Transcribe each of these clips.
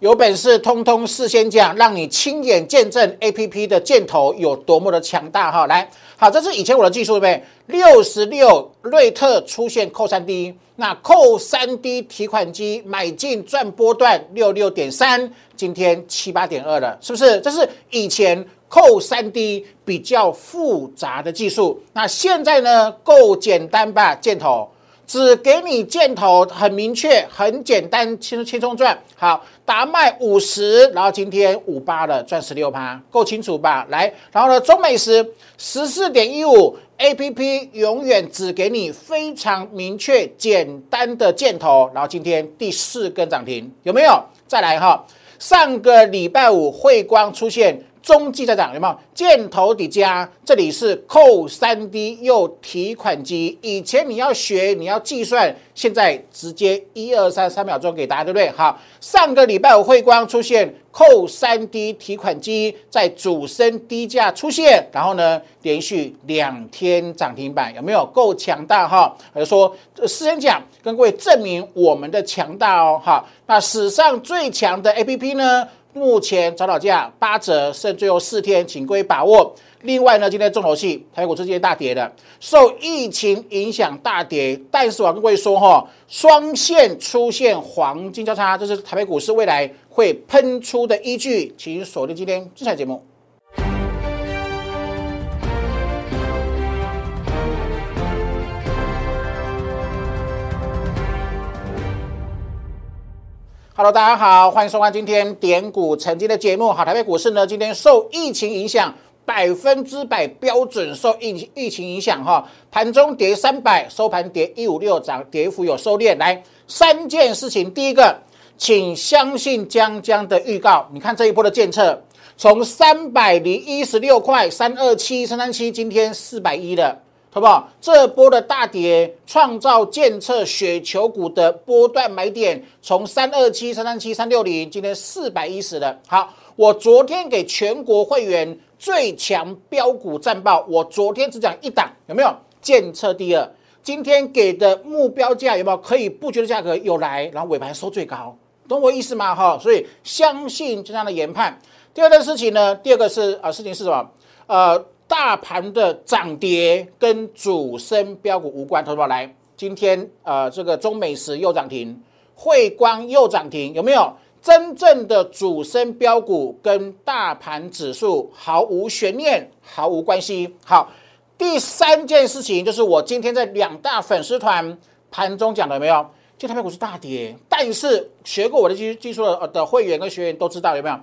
有本事通通事先讲，让你亲眼见证 A P P 的箭头有多么的强大哈！来，好，这是以前我的技术对不对？六十六瑞特出现扣三 D，那扣三 D 提款机买进赚波段六六点三，今天七八点二了，是不是？这是以前扣三 D 比较复杂的技术，那现在呢？够简单吧？箭头。只给你箭头，很明确，很简单，轻轻松赚。好，达卖五十，然后今天五八了，赚十六趴，够清楚吧？来，然后呢，中美时十四点一五，A P P 永远只给你非常明确、简单的箭头，然后今天第四根涨停，有没有？再来哈，上个礼拜五汇光出现。中继在涨，有没有箭头底加？这里是扣三 D 又提款机。以前你要学，你要计算，现在直接一二三三秒钟给答案，对不对？好，上个礼拜五汇光出现扣三 D 提款机在主升低价出现，然后呢，连续两天涨停板，有没有够强大哈？我就说，事先讲，跟各位证明我们的强大哦。好，那史上最强的 APP 呢？目前早鸟价八折，剩最后四天，请各位把握。另外呢，今天重头戏，台股市今天大跌的，受疫情影响大跌。但是我跟各位说哈，双线出现黄金交叉，这是台北股市未来会喷出的依据，请锁定今天精彩节目。Hello，大家好，欢迎收看今天点股成绩的节目。好，台北股市呢，今天受疫情影响，百分之百标准受疫疫情影响哈，盘中跌三百，收盘跌一五六，涨跌幅有收敛。来，三件事情，第一个，请相信江江的预告。你看这一波的建测，从三百零一十六块三二七三三七，今天四百一了。好不好？这波的大跌创造建测雪球股的波段买点，从三二七、三三七、三六零，今天四百一十了。好，我昨天给全国会员最强标股战报，我昨天只讲一档，有没有？建测第二，今天给的目标价有没有可以布局的价格？有来，然后尾盘收最高，懂我意思吗？哈，所以相信这样的研判。第二件事情呢？第二个是啊，事情是什么？呃。大盘的涨跌跟主升标股无关，投资宝来，今天呃这个中美石又涨停，汇光又涨停，有没有真正的主升标股跟大盘指数毫无悬念，毫无关系？好，第三件事情就是我今天在两大粉丝团盘中讲的，有没有？就台北股是大跌，但是学过我的技技术的的会员跟学员都知道有没有？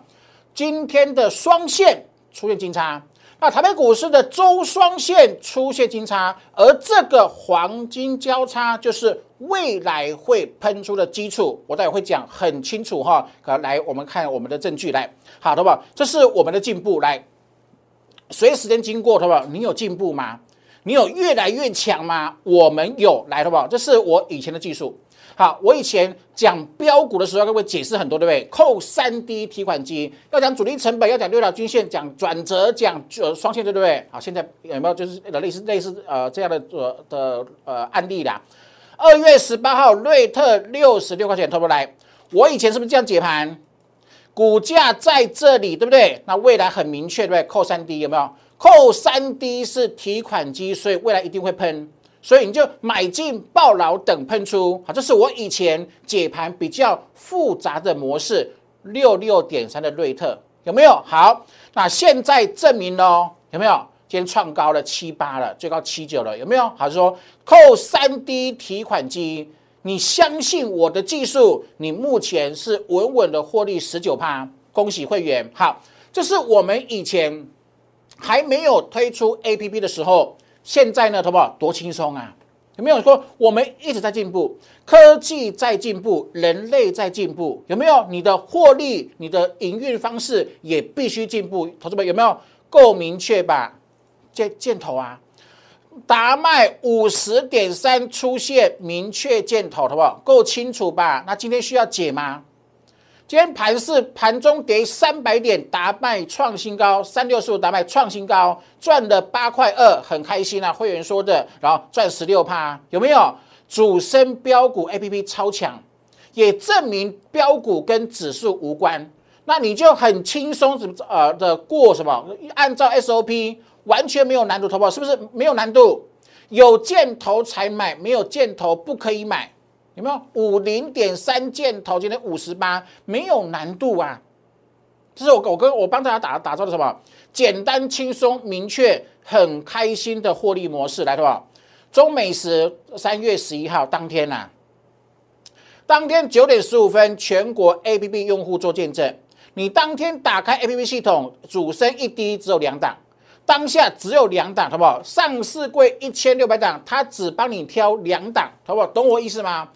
今天的双线出现金叉。那台北股市的周双线出现金叉，而这个黄金交叉就是未来会喷出的基础，我待会会讲很清楚哈。来，我们看我们的证据来，好的吧？这是我们的进步来，随时间经过，好不？你有进步吗？你有越来越强吗？我们有来，好不？这是我以前的技术。好，我以前讲标股的时候，各位解释很多，对不对？扣三 D 提款机，要讲主力成本，要讲六条均线，讲转折，讲呃双线，对不对？好，现在有没有就是类似类似呃这样的呃的呃案例啦？二月十八号，瑞特六十六块钱，投不来？我以前是不是这样解盘？股价在这里，对不对？那未来很明确，对不对？扣三 D 有没有？扣三 D 是提款机，所以未来一定会喷。所以你就买进爆牢等喷出，好，这是我以前解盘比较复杂的模式。六六点三的瑞特有没有？好，那现在证明喽，有没有？今天创高了七八了，最高七九了，有没有？好，是说扣三 D 提款机，你相信我的技术，你目前是稳稳的获利十九趴，恭喜会员。好，这是我们以前还没有推出 APP 的时候。现在呢，好不好？多轻松啊！有没有说我们一直在进步，科技在进步，人类在进步？有没有？你的获利、你的营运方式也必须进步。投资们有没有够明确吧？箭箭头啊，达麦五十点三出现明确箭头，好不好？够清楚吧？那今天需要解吗？今天盘是盘中跌三百点，达麦创新高，三六四五达麦创新高，赚了八块二，很开心啊！会员说的，然后赚十六趴，有没有？主升标股 A P P 超强，也证明标股跟指数无关。那你就很轻松，怎么呃的过什么？按照 SOP，完全没有难度，投保是不是没有难度？有箭头才买，没有箭头不可以买，有没有？五零点三箭头，今天五十八，没有难度啊。这是我我跟我帮大家打打造的什么？简单、轻松、明确、很开心的获利模式，来，对吧？中美时三月十一号当天呐，当天九点十五分，全国 A P P 用户做见证。你当天打开 A P P 系统，主升一低，只有两档，当下只有两档，好不好？上市贵一千六百档，它只帮你挑两档，好不好？懂我意思吗？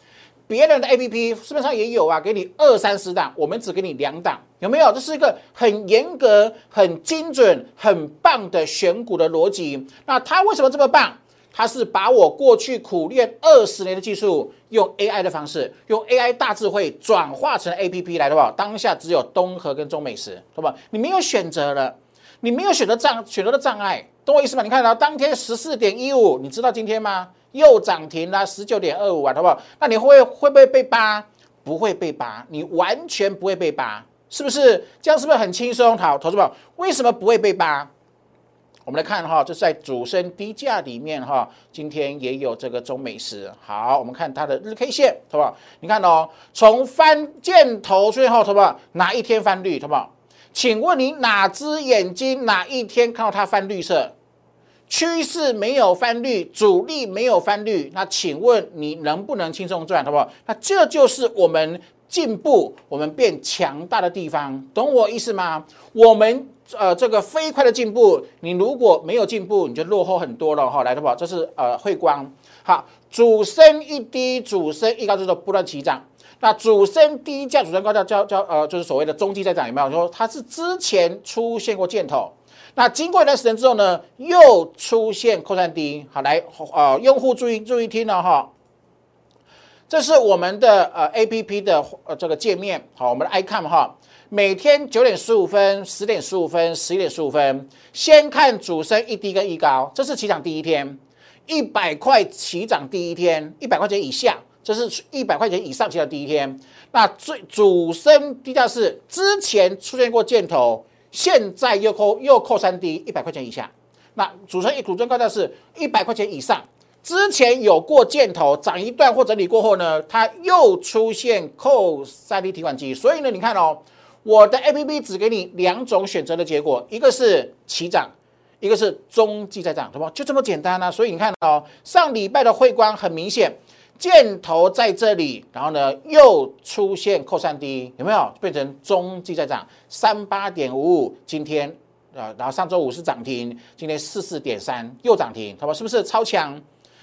别人的 A P P 市面上也有啊，给你二三十档，我们只给你两档，有没有？这是一个很严格、很精准、很棒的选股的逻辑。那它为什么这么棒？它是把我过去苦练二十年的技术，用 AI 的方式，用 AI 大智慧转化成 APP 来的吧？当下只有东河跟中美食，对吧？你没有选择了，你没有选择障选择的障碍，懂我意思吗？你看到当天十四点一五，你知道今天吗？又涨停了十九点二五啊，好不好？那你会会不会被扒？不会被扒，你完全不会被扒，是不是？这样是不是很轻松？好，投资宝为什么不会被扒？我们来看哈，就是在主升低价里面哈，今天也有这个中美食。好，我们看它的日 K 线，好不好？你看哦，从翻箭头最后，好不好？哪一天翻绿，好不好？请问你哪只眼睛哪一天看到它翻绿色？趋势没有翻绿，主力没有翻绿，那请问你能不能轻松赚，好不好？那这就是我们进步、我们变强大的地方，懂我意思吗？我们。呃，这个飞快的进步，你如果没有进步，你就落后很多了哈。来的话，这是呃汇光，好，主升一低，主升一高，就是不断起涨。那主升低价，主升高价，叫叫呃，就是所谓的中继在涨，有没有？说它是之前出现过箭头，那经过一段时间之后呢，又出现扩散低。好，来呃，用户注意注意听了哈，这是我们的呃 A P P 的呃这个界面，好，我们的 icon 哈。每天九点十五分、十点十五分、十一点十五分，先看主升一低跟一高，这是起涨第一天，一百块起涨第一天，一百块钱以下，这是一百块钱以上起涨第一天。那最主升低价是之前出现过箭头，现在又扣又扣三 D，一百块钱以下。那主升一主升高价是一百块钱以上，之前有过箭头涨一段或整理过后呢，它又出现扣三 D 提款机，所以呢，你看哦。我的 A P P 只给你两种选择的结果，一个是起涨，一个是中继在涨，对不？就这么简单啊！所以你看哦，上礼拜的汇光很明显，箭头在这里，然后呢又出现扣三低，有没有变成中继在涨？三八点五五，今天啊，然后上周五是涨停，今天四四点三又涨停，好吧？是不是超强？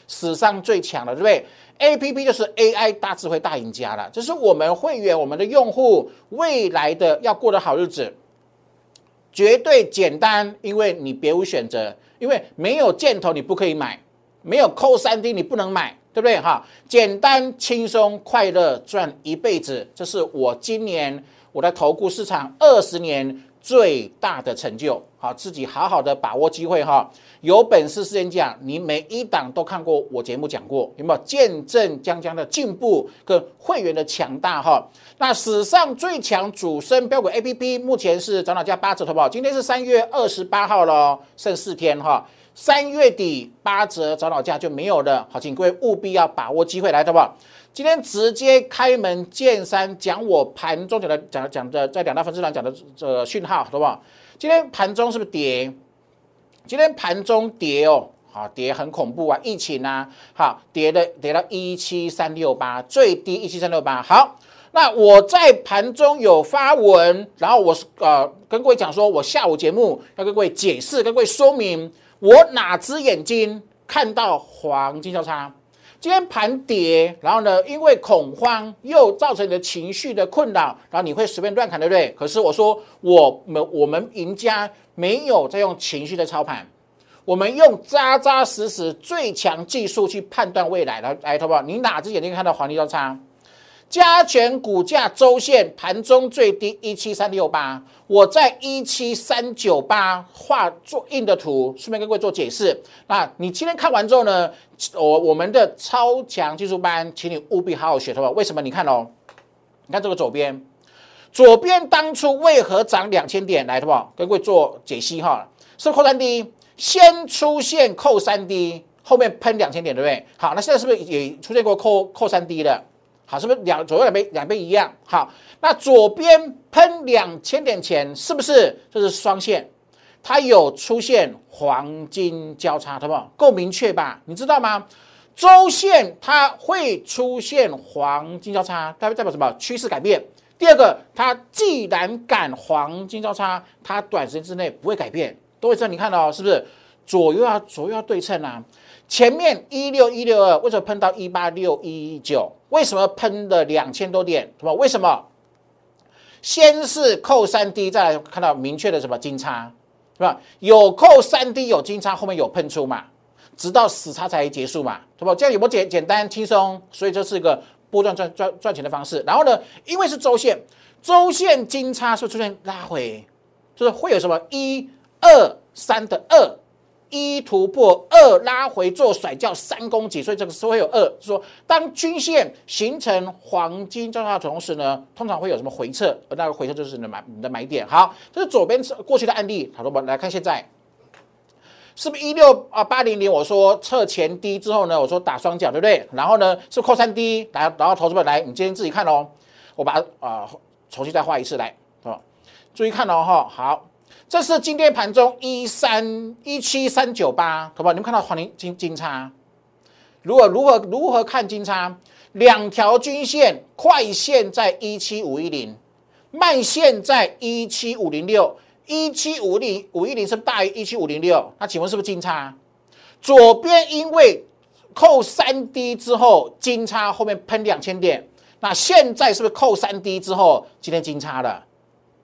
史上最强的，对不对？A P P 就是 A I 大智慧大赢家了，这是我们会员、我们的用户未来的要过的好日子，绝对简单，因为你别无选择，因为没有箭头你不可以买，没有扣三 D 你不能买，对不对？哈，简单、轻松、快乐，赚一辈子，这是我今年我在投顾市场二十年。最大的成就，好，自己好好的把握机会哈。有本事先讲，你每一档都看过我节目讲过，有没有见证江江的进步跟会员的强大哈？那史上最强主升标股 A P P 目前是涨到价八折，好不好？今天是三月二十八号了，剩四天哈。三月底八折找老价就没有了，好，请各位务必要把握机会来，好不好？今天直接开门见山讲我盘中讲的讲讲的在两大分市场讲的这个讯号，好不好？今天盘中是不是跌？今天盘中跌哦，好跌很恐怖啊！疫情啊，好跌的跌到一七三六八，最低一七三六八。好，那我在盘中有发文，然后我是呃跟各位讲说，我下午节目要跟各位解释，跟各位说明我哪只眼睛看到黄金交叉。今天盘跌，然后呢，因为恐慌又造成你的情绪的困扰，然后你会随便乱砍，对不对？可是我说，我们我们赢家没有在用情绪的操盘，我们用扎扎实实最强技术去判断未来。来来，好不好？你哪只眼睛看到黄金交叉？加权股价周线盘中最低一七三六八，我在一七三九八画做印的图，顺便跟各位做解释。那你今天看完之后呢，我我们的超强技术班，请你务必好好学，好不好？为什么？你看哦，你看这个左边，左边当初为何涨两千点来，好不好？跟各位做解析哈，是扣三 D，先出现扣三 D，后面喷两千点，对不对？好，那现在是不是也出现过扣扣三 D 的？好，是不是两左右两边两边一样？好，那左边喷两千点前，是不是就是双线？它有出现黄金交叉，好不好？够明确吧？你知道吗？周线它会出现黄金交叉，代表代表什么？趋势改变。第二个，它既然敢黄金交叉，它短时间之内不会改变。都会这，你看到是不是左右要左右要对称啊？前面一六一六二为什么喷到一八六一一九？为什么喷了两千多点？什么？为什么？先是扣三 D，再来看到明确的什么金叉，是吧？有扣三 D 有金叉，后面有喷出嘛？直到死叉才结束嘛？对吧？这样有没有简简单轻松？所以这是一个波段赚赚赚钱的方式。然后呢，因为是周线，周线金叉是出现拉回，就是会有什么一二三的二。一突破二拉回做甩叫三攻击，所以这个是会有二，是说当均线形成黄金交叉的同时呢，通常会有什么回撤，而那个回撤就是你的买你的买点。好，这是左边过去的案例，好，我们来看现在，是不是一六啊八零零？我说测前低之后呢，我说打双脚，对不对？然后呢是扣三低，来，然后投资们来，你今天自己看哦，我把它啊重新再画一次来，啊，注意看哦哈，好。这是今天盘中一三一七三九八，好不好？你们看到黄金金金叉？如果如何如何看金叉？两条均线，快线在一七五一零，慢线在一七五零六，一七五零五一零是大于一七五零六，那请问是不是金叉？左边因为扣三 D 之后金叉后面喷两千点，那现在是不是扣三 D 之后今天金叉了？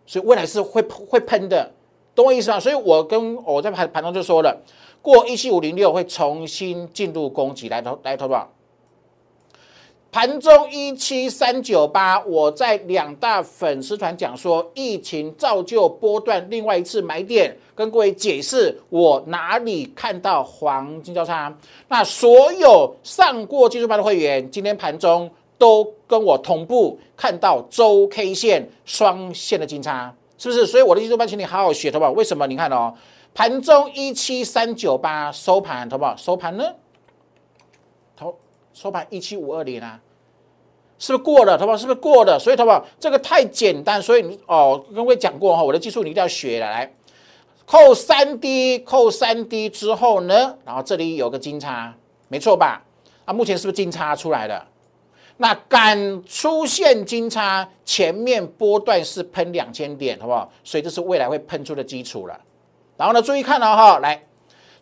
所以未来是会会喷的。懂我意思吗？所以我跟我在盘盘中就说了，过一七五零六会重新进入攻击来投来投吧。盘中一七三九八，我在两大粉丝团讲说，疫情造就波段另外一次买点，跟各位解释我哪里看到黄金交叉。那所有上过技术班的会员，今天盘中都跟我同步看到周 K 线双线的金叉。是不是？所以我的技术班，请你好好学，好不好？为什么？你看哦，盘中一七三九八收盘，好不好？收盘呢？头收盘一七五二零啊，是不是过了？好不好？是不是过了？所以，好不好？这个太简单，所以你哦，跟各位讲过哈，我的技术你一定要学的。来，扣三 D，扣三 D 之后呢，然后这里有个金叉，没错吧？啊，目前是不是金叉出来了？那敢出现金叉，前面波段是喷两千点，好不好？所以这是未来会喷出的基础了。然后呢，注意看了哈，来，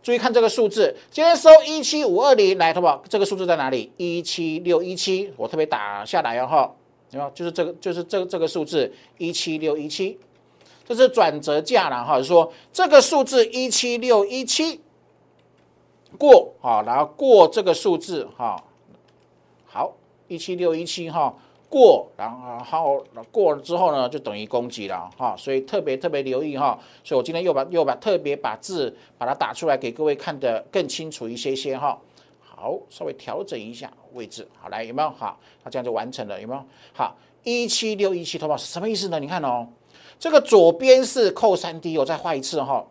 注意看这个数字，今天收一七五二零，来，好不好？这个数字在哪里？一七六一七，我特别打下来哈，有没有？就是这个，就是这这个数字一七六一七，这是转折价了哈，说这个数字一七六一七过好，然后过这个数字哈，一七六一七哈过，然后过了之后呢，就等于攻击了哈，所以特别特别留意哈。所以我今天又把又把特别把字把它打出来给各位看得更清楚一些些哈。好，稍微调整一下位置，好来有没有？好，那这样就完成了，有没有？好，一七六一七，头发是什么意思呢？你看哦，这个左边是扣三 D，我再画一次哈。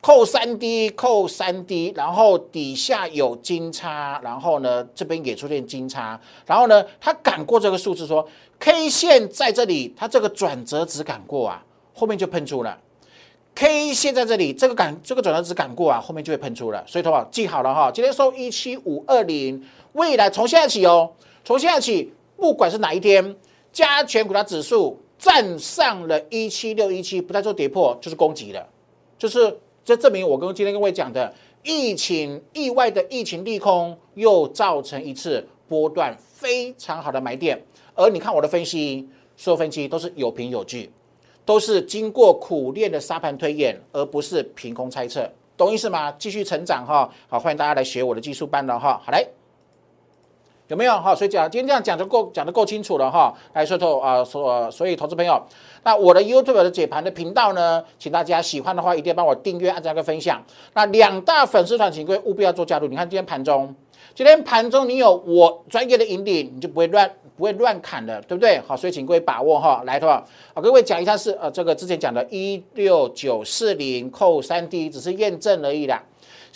扣三 D，扣三 D，然后底下有金叉，然后呢这边也出现金叉，然后呢它赶过这个数字，说 K 线在这里，它这个转折值赶过啊，后面就喷出了。K 线在这里，这个赶这个转折值赶过啊，后面就会喷出了。所以的话记好了哈，今天收一七五二零，未来从现在起哦，从现在起，不管是哪一天，加权股价指数站上了一七六一七，不再做跌破，就是攻击了，就是。这证明我跟今天各位讲的疫情意外的疫情利空，又造成一次波段非常好的买点。而你看我的分析，所有分析都是有凭有据，都是经过苦练的沙盘推演，而不是凭空猜测，懂意思吗？继续成长哈，好，欢迎大家来学我的技术班了哈。好嘞，有没有哈？所以讲今天这样讲就够讲的够清楚了哈。来说投啊，所所以投资朋友，那我的 YouTube 的解盘的频道呢，请大家喜欢的话一定要帮我订阅、按赞跟分享。那两大粉丝团请各位务必要做加入。你看今天盘中，今天盘中你有我专业的引领，你就不会乱不会乱砍的，对不对？好，所以请各位把握哈。来，的话，好，各位讲一下是呃这个之前讲的一六九四零扣三 D 只是验证而已啦。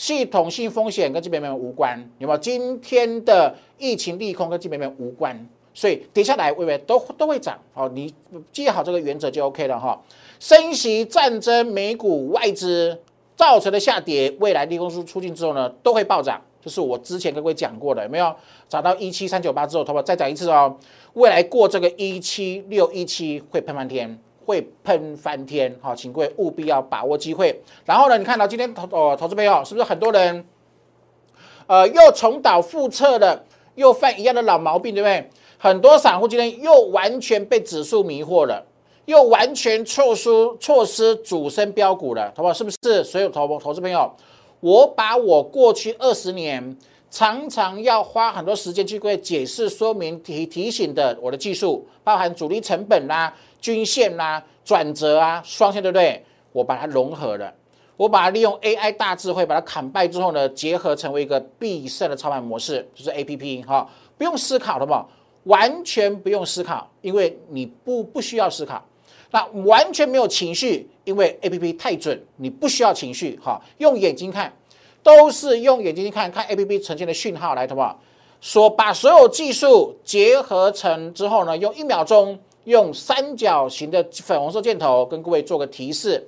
系统性风险跟基本面无关，有没有？今天的疫情利空跟基本面无关，所以跌下来微微都都会涨。好，你记好这个原则就 OK 了哈。升息、战争、美股、外资造成的下跌，未来利空出出境之后呢，都会暴涨。就是我之前跟各位讲过的，有没有？涨到一七三九八之后，头发再讲一次哦。未来过这个一七六一七会喷翻天。会喷翻天，好，请各位务必要把握机会。然后呢，你看到今天投哦，投资朋友是不是很多人，呃，又重蹈覆辙的，又犯一样的老毛病，对不对？很多散户今天又完全被指数迷惑了，又完全错失错失主升标股了，好不好？是不是？所有投投资朋友，我把我过去二十年常常要花很多时间去各位解释、说明、提提醒的我的技术，包含主力成本啦。均线啦，转折啊，双线对不对？我把它融合了，我把它利用 AI 大智慧把它砍败之后呢，结合成为一个必胜的操盘模式，就是 APP 哈，不用思考的嘛，完全不用思考，因为你不不需要思考。那完全没有情绪，因为 APP 太准，你不需要情绪哈，用眼睛看，都是用眼睛去看看 APP 呈现的讯号来，好不好？说把所有技术结合成之后呢，用一秒钟。用三角形的粉红色箭头跟各位做个提示，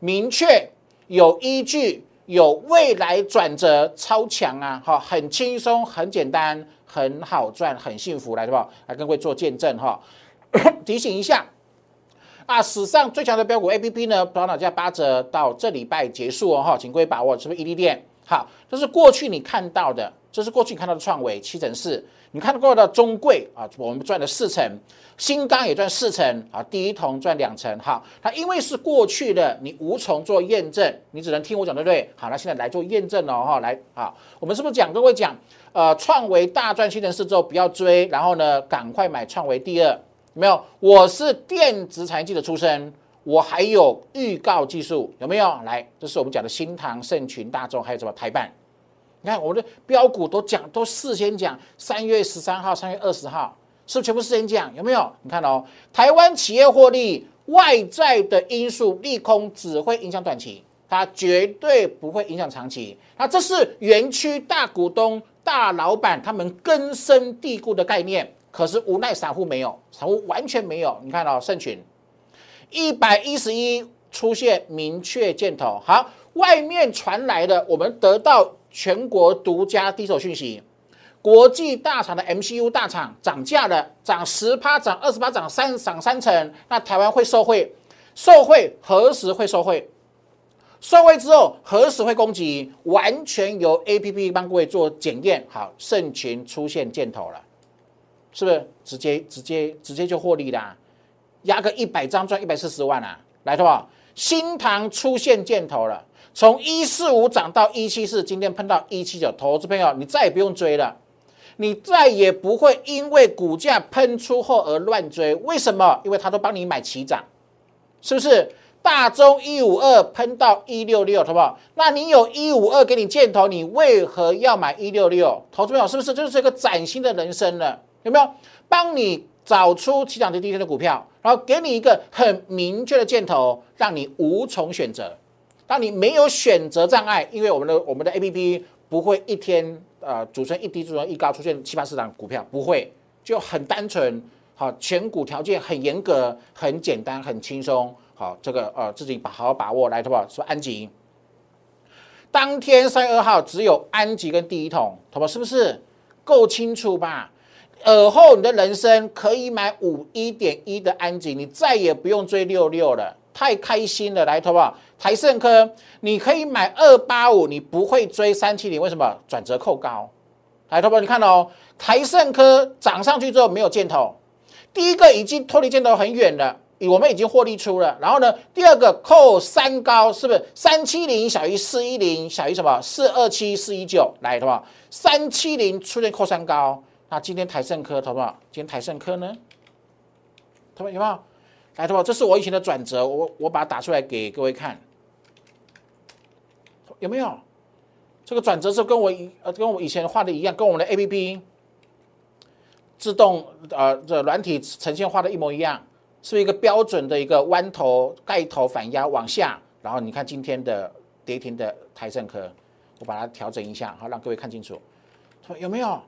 明确有依据，有未来转折超强啊！哈，很轻松，很简单，很好赚，很幸福，来对吧？来跟各位做见证哈。提醒一下啊，史上最强的标股 A P P 呢，宝岛价八折到这礼拜结束哦哈，请各位把握，是不是 E D 店？好，这是过去你看到的，这是过去你看到的创维七成四，你看过的中贵啊，我们赚了四成。新钢也赚四成啊，第一铜赚两成，好，它因为是过去的，你无从做验证，你只能听我讲，对不对？好，那现在来做验证了哈，来，好，我们是不是讲各位讲，呃，创维大赚七成四之后不要追，然后呢，赶快买创维第二，没有？我是电子产业记者出身，我还有预告技术，有没有？来，这是我们讲的新唐、盛群、大众，还有什么台办？你看我们的标股都讲，都事先讲，三月十三号、三月二十号。是不是全部事先讲？有没有？你看哦，台湾企业获利，外在的因素利空只会影响短期，它绝对不会影响长期。那这是园区大股东、大老板他们根深蒂固的概念。可是无奈散户没有，散户完全没有。你看哦，盛群一百一十一出现明确箭头，好，外面传来的，我们得到全国独家第一手讯息。国际大厂的 MCU 大厂涨价了，涨十趴，涨二十趴，涨三涨三成。那台湾会受惠？受惠何时会受惠？受惠之后何时会攻击？完全由 APP 帮各位做检验。好，盛群出现箭头了，是不是直接直接直接就获利啦？压个一百张赚一百四十万啊！来，好不？新塘出现箭头了，从一四五涨到一七四，今天碰到一七九，投资朋友你再也不用追了。你再也不会因为股价喷出后而乱追，为什么？因为他都帮你买齐涨，是不是？大中一五二喷到一六六，好不好？那你有一五二给你箭头，你为何要买一六六？投资朋友是不是就是一个崭新的人生了？有没有？帮你找出起涨的第一天的股票，然后给你一个很明确的箭头，让你无从选择。当你没有选择障碍，因为我们的我们的 A P P 不会一天。呃，组成一低、组成一高，出现七八十档股票不会，就很单纯。好，选股条件很严格，很简单，很轻松。好，这个呃，自己把好好把握来，好不好？说安吉，当天三月二号只有安吉跟第一桶，好不好？是不是够清楚吧？尔后你的人生可以买五一点一的安吉，你再也不用追六六了。太开心了，来，好不好？台盛科，你可以买二八五，你不会追三七零，为什么？转折扣高，来，好不好？你看哦，台盛科涨上去之后没有箭头，第一个已经脱离箭头很远了，我们已经获利出了。然后呢，第二个扣三高，是不是？三七零小于四一零，小于什么？四二七四一九，来，好不好？三七零出现扣三高，那今天台盛科，好不好？今天台盛科呢？他们有没有？来，好不好？这是我以前的转折，我我把它打出来给各位看，有没有？这个转折是跟我以呃跟我以前画的一样，跟我们的 A P P 自动呃这软体呈现画的一模一样，是一个标准的一个弯头盖头反压往下，然后你看今天的跌停的台盛科，我把它调整一下，好让各位看清楚，有没有？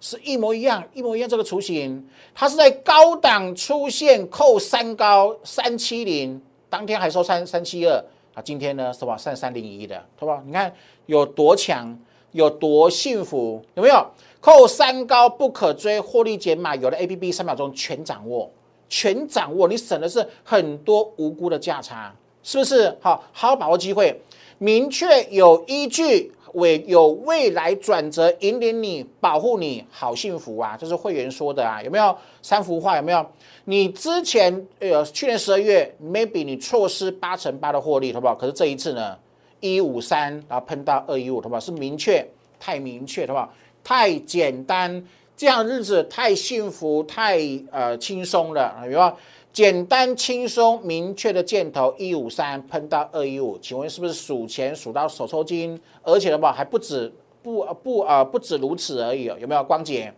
是一模一样，一模一样这个雏形，它是在高档出现扣三高三七零，当天还收三三七二啊，今天呢是吧？三三零一的，是吧？你看有多强，有多幸福，有没有？扣三高不可追，获利减码，有的 A P P 三秒钟全掌握，全掌握，你省的是很多无辜的价差，是不是？好，好好把握机会，明确有依据。为有未来转折引领你，保护你，好幸福啊！这是会员说的啊，有没有三幅画？有没有？你之前呃，去年十二月，maybe 你错失八成八的获利，好不好？可是这一次呢，一五三，然后喷到二一五，好不好？是明确，太明确，好不好？太简单，这样日子太幸福，太呃轻松了，有没有？简单轻松明确的箭头一五三喷到二一五，请问是不是数钱数到手抽筋？而且的话还不止不不啊不止如此而已哦，有没有光洁？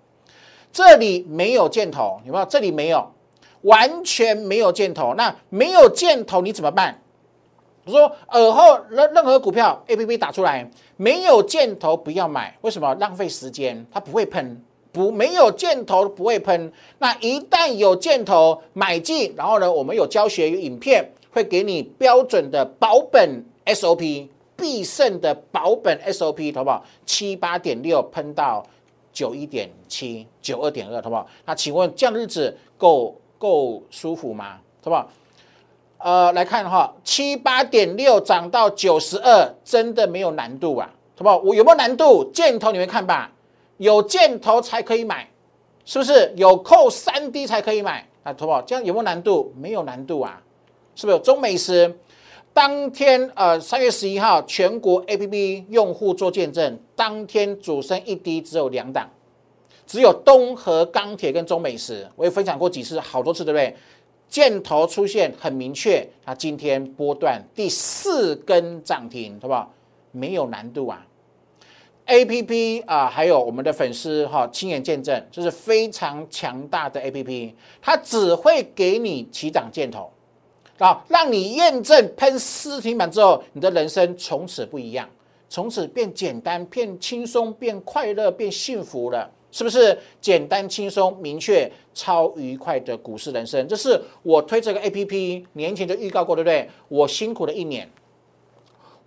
这里没有箭头，有没有？这里没有，完全没有箭头。那没有箭头你怎么办？我说耳后任任何股票 A P P 打出来没有箭头不要买，为什么？浪费时间，它不会喷。不没有箭头不会喷，那一旦有箭头买进，然后呢，我们有教学有影片，会给你标准的保本 SOP，必胜的保本 SOP，好不好？七八点六喷到九一点七，九二点二，好不好？那请问这样日子够够舒服吗？好不好？呃，来看哈，七八点六涨到九十二，真的没有难度啊，好不好？我有没有难度？箭头你们看吧。有箭头才可以买，是不是？有扣三 D 才可以买啊，好不好？这样有没有难度？没有难度啊，是不是？中美时当天呃三月十一号，全国 APP 用户做见证，当天主升一滴只有两档，只有东和钢铁跟中美时，我也分享过几次，好多次，对不对？箭头出现很明确，它今天波段第四根涨停，好不好？没有难度啊。A P P 啊，还有我们的粉丝哈，亲眼见证，这是非常强大的 A P P，它只会给你起涨箭头啊，让你验证喷四停板之后，你的人生从此不一样，从此变简单、变轻松、变快乐、变幸福了，是不是？简单、轻松、明确、超愉快的股市人生，这是我推这个 A P P 年前就预告过，对不对？我辛苦了一年。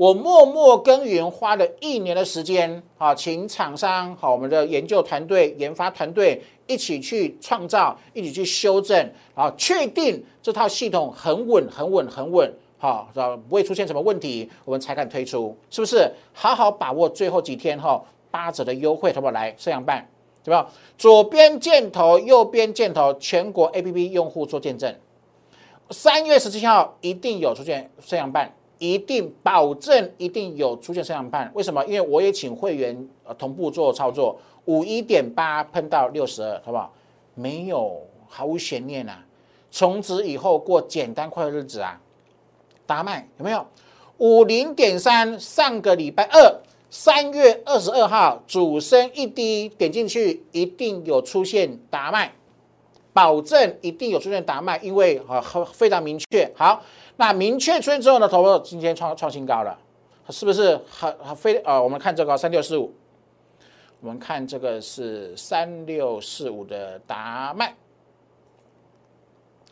我默默耕耘，花了一年的时间，啊，请厂商，好，我们的研究团队、研发团队一起去创造，一起去修正，啊，确定这套系统很稳、很稳、很稳，好，不会出现什么问题，我们才敢推出，是不是？好好把握最后几天，哈，八折的优惠，好不好？来，摄阳办，对吧？左边箭头，右边箭头，全国 APP 用户做见证，三月十七号一定有出现摄阳办。一定保证一定有出现升阳判，为什么？因为我也请会员呃同步做操作，五一点八喷到六十二，好不好？没有毫无悬念啊！从此以后过简单快乐日子啊！达麦有没有？五零点三，上个礼拜二三月二十二号主升一滴，点进去一定有出现达麦，保证一定有出现达麦，因为啊很非常明确，好。那明确出现之后呢？投今天创创新高了，是不是很很非呃？我们看这个三六四五，我们看这个是三六四五的达麦，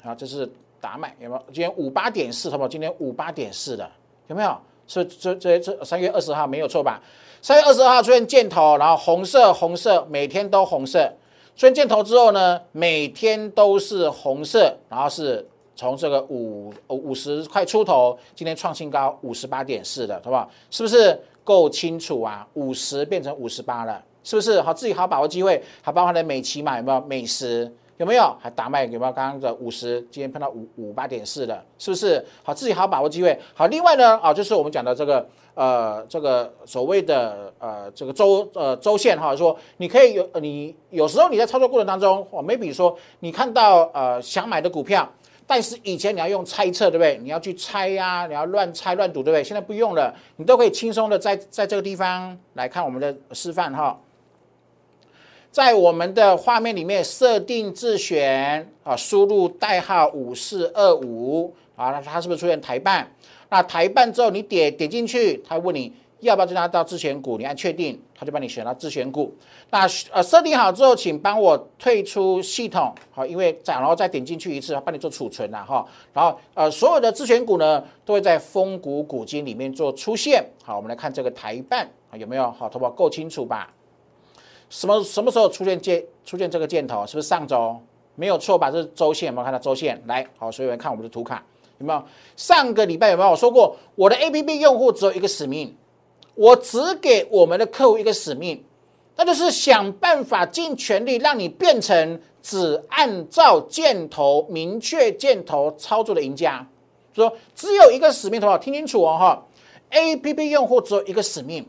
好，这是达麦有没有？今天五八点四，好不好？今天五八点四的有没有？是这这这三月二十号没有错吧？三月二十号出现箭头，然后红色红色，每天都红色。所以箭头之后呢，每天都是红色，然后是。从这个五五十块出头，今天创新高五十八点四的，好不好？是不是够清楚啊？五十变成五十八了，是不是？好，自己好把握机会，好包含了美琪嘛，有没有？美食有没有？还打卖有没有？刚刚的五十，今天碰到五五八点四的，是不是？好，自己好好把握机会。好，另外呢，啊，就是我们讲的这个呃，这个所谓的呃，这个周呃周线哈，说你可以有你有时候你在操作过程当中，我 maybe 说你看到呃想买的股票，但是以前你要用猜测，对不对？你要去猜呀，你要乱猜乱赌，对不对？现在不用了，你都可以轻松的在在这个地方来看我们的示范哈。在我们的画面里面设定自选啊，输入代号五四二五啊，那它是不是出现台办？那台办之后你点点进去，他问你要不要增加到自选股，你按确定，他就帮你选到自选股。那呃设定好之后，请帮我退出系统，好，因为再然后再点进去一次，帮你做储存了哈。然后呃所有的自选股呢，都会在丰谷股金里面做出现。好，我们来看这个台办啊有没有？好，头发够清楚吧？什么什么时候出现箭出现这个箭头？是不是上周？没有错吧？这是周线，有没有看到周线？来，好，所有人看我们的图卡，有没有？上个礼拜有没有我说过，我的 A P P 用户只有一个使命，我只给我们的客户一个使命，那就是想办法尽全力让你变成只按照箭头、明确箭头操作的赢家。说只有一个使命，好不好？听清楚哦，哈！A P P 用户只有一个使命。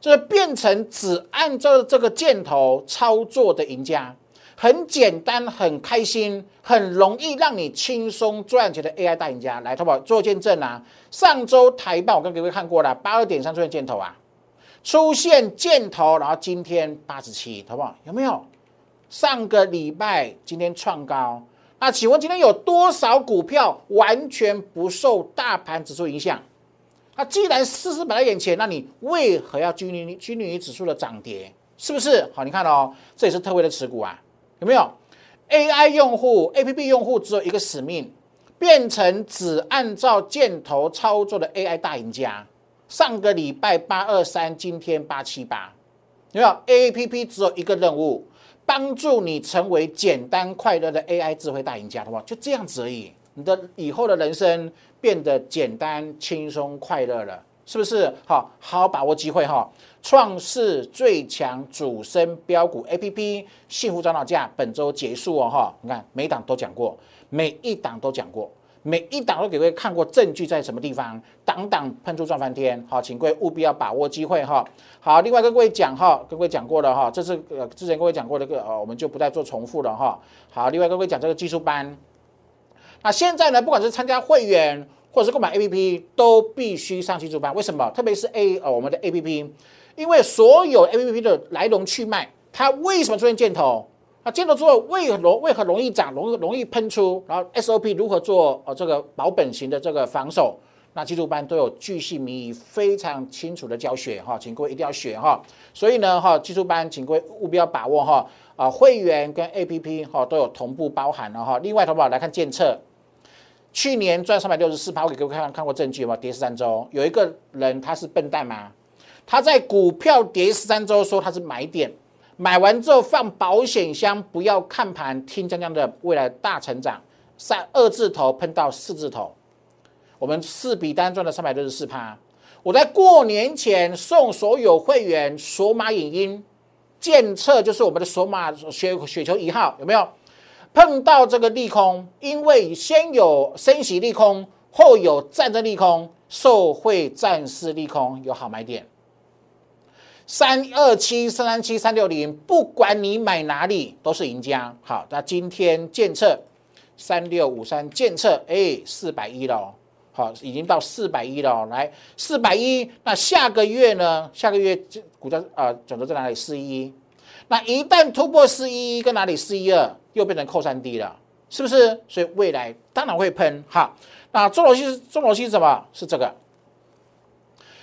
就是变成只按照这个箭头操作的赢家，很简单，很开心，很容易让你轻松赚钱的 AI 大赢家，来淘宝做见证啊！上周台报我跟各位看过了，八二点三出现箭头啊，出现箭头，然后今天八十七，好不好？有没有？上个礼拜今天创高，那请问今天有多少股票完全不受大盘指数影响？那既然事实摆在眼前，那你为何要拘泥拘泥于指数的涨跌？是不是？好，你看哦，这也是特惠的持股啊，有没有？AI 用户、APP 用户只有一个使命，变成只按照箭头操作的 AI 大赢家。上个礼拜八二三，今天八七八，有没有？APP 只有一个任务，帮助你成为简单快乐的 AI 智慧大赢家，好不好？就这样子而已。你的以后的人生变得简单、轻松、快乐了，是不是？好，好把握机会哈！创世最强主升标股 A P P 幸福涨脑价本周结束哦哈！你看每档都讲过，每一档都讲过，每一档都给各位看过证据在什么地方，档档喷出赚翻天！好，请各位务必要把握机会哈！好，另外跟各位讲哈，跟各位讲过了哈，这是呃之前各位讲过的个呃，我们就不再做重复了哈。好，另外跟各位讲这个技术班。那现在呢？不管是参加会员或者是购买 A P P，都必须上技术班。为什么？特别是 A 呃我们的 A P P，因为所有 A P P 的来龙去脉，它为什么出现箭头？啊，箭头之后为何容为何容易涨，容易容易喷出？然后 S O P 如何做呃这个保本型的这个防守？那技术班都有巨细靡遗、非常清楚的教学哈，请各位一定要学哈。所以呢哈，技术班请各位务必要把握哈啊，会员跟 A P P 哈都有同步包含了哈。另外，好不好来看监测？去年赚三百六十四趴，我给各位看看过证据吗？跌十三周，有一个人他是笨蛋吗？他在股票跌十三周说他是买点，买完之后放保险箱，不要看盘，听江江的未来大成长，三二字头喷到四字头，我们四笔单赚了三百六十四趴。我在过年前送所有会员索马影音检测，就是我们的索马雪雪球一号，有没有？碰到这个利空，因为先有升息利空，后有战争利空，受惠战事利空有好买点。三二七、三三七、三六零，不管你买哪里都是赢家。好，那今天建测三六五三建测，哎，四百一了，好，已经到四百一了。来，四百一，那下个月呢？下个月股价啊，转折在哪里？四一。那一旦突破四一一跟哪里四一二，又变成扣三 D 了，是不是？所以未来当然会喷哈。那中逻辑中逻辑是什么？是这个。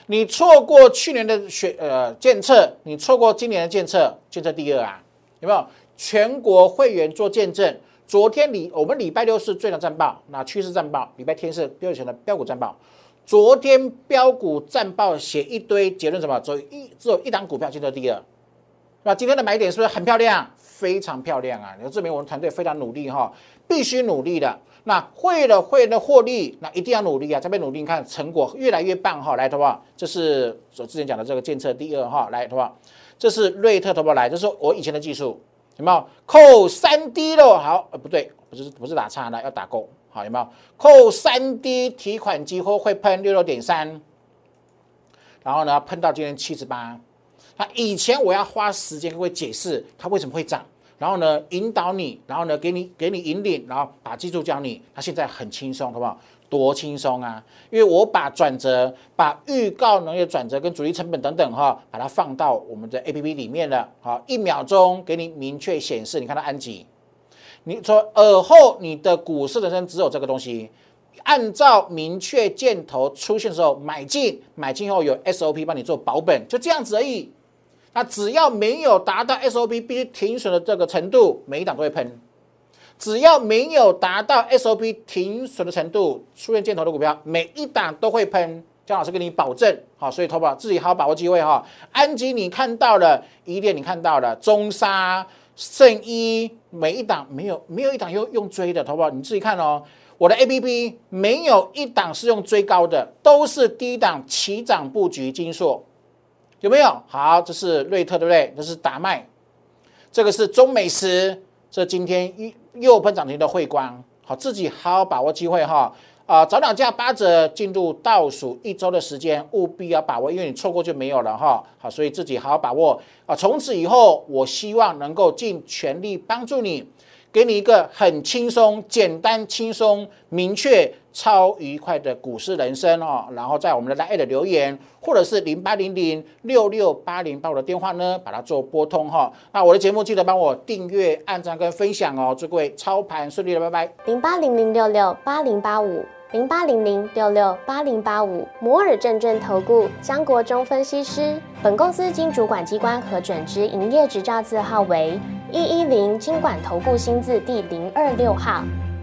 你错过去年的选呃建测，你错过今年的建测，建测第二啊，有没有？全国会员做见证。昨天礼我们礼拜六是最强战报，那趋势战报，礼拜天是标准的标股战报。昨天标股战报写一堆结论，什么？只有一只有一档股票建测第二。那今天的买点是不是很漂亮？非常漂亮啊！你证明我们团队非常努力哈，必须努力的。那会了会的获利，那一定要努力啊！这边努力，你看成果越来越棒哈！来，好不好？这是我之前讲的这个监测第二哈，来，好不好？这是瑞特，好不好？来，这是我以前的技术，有没有扣三 D 喽？好，呃，不对，不是不是打叉的，要打勾。好，有没有扣三 D 提款机会会喷六六点三？然后呢，喷到今天七十八。那以前我要花时间会解释它为什么会涨，然后呢引导你，然后呢给你给你引领，然后把技术教你。它现在很轻松，好不好？多轻松啊！因为我把转折、把预告能力转折跟主力成本等等哈，把它放到我们的 A P P 里面了。好，一秒钟给你明确显示。你看到安吉，你说耳后你的股市人生只有这个东西，按照明确箭头出现的时候买进，买进后有 S O P 帮你做保本，就这样子而已。那只要没有达到 S O P 必须停损的这个程度，每一档都会喷。只要没有达到 SOP 停损的程度，出现箭头的股票，每一档都会喷。姜老师跟你保证，好，所以投保自己好好把握机会哈。安吉你看到了，一店你看到了，中沙、圣一，每一档没有没有一档用用追的，投保你自己看哦。我的 APP 没有一档是用追高的，都是低档起涨布局金硕，有没有？好，这是瑞特对不对？这是达麦，这个是中美食，这今天一。又喷涨停的汇光，好，自己好好把握机会哈，啊，早两价八折，进入倒数一周的时间，务必要把握，因为你错过就没有了哈，好，所以自己好好把握啊，从此以后，我希望能够尽全力帮助你。给你一个很轻松、简单、轻松、明确、超愉快的股市人生哦。然后在我们的 l i e 的留言，或者是零八零零六六八零八五的电话呢，把它做拨通哈。那我的节目记得帮我订阅、按赞跟分享哦。祝各位操盘顺利了，拜拜。零八零零六六八零八五零八零零六六八零八五摩尔证券投顾江国忠分析师。本公司经主管机关核准之营业执照字号为。一一零金管投顾新字第零二六号，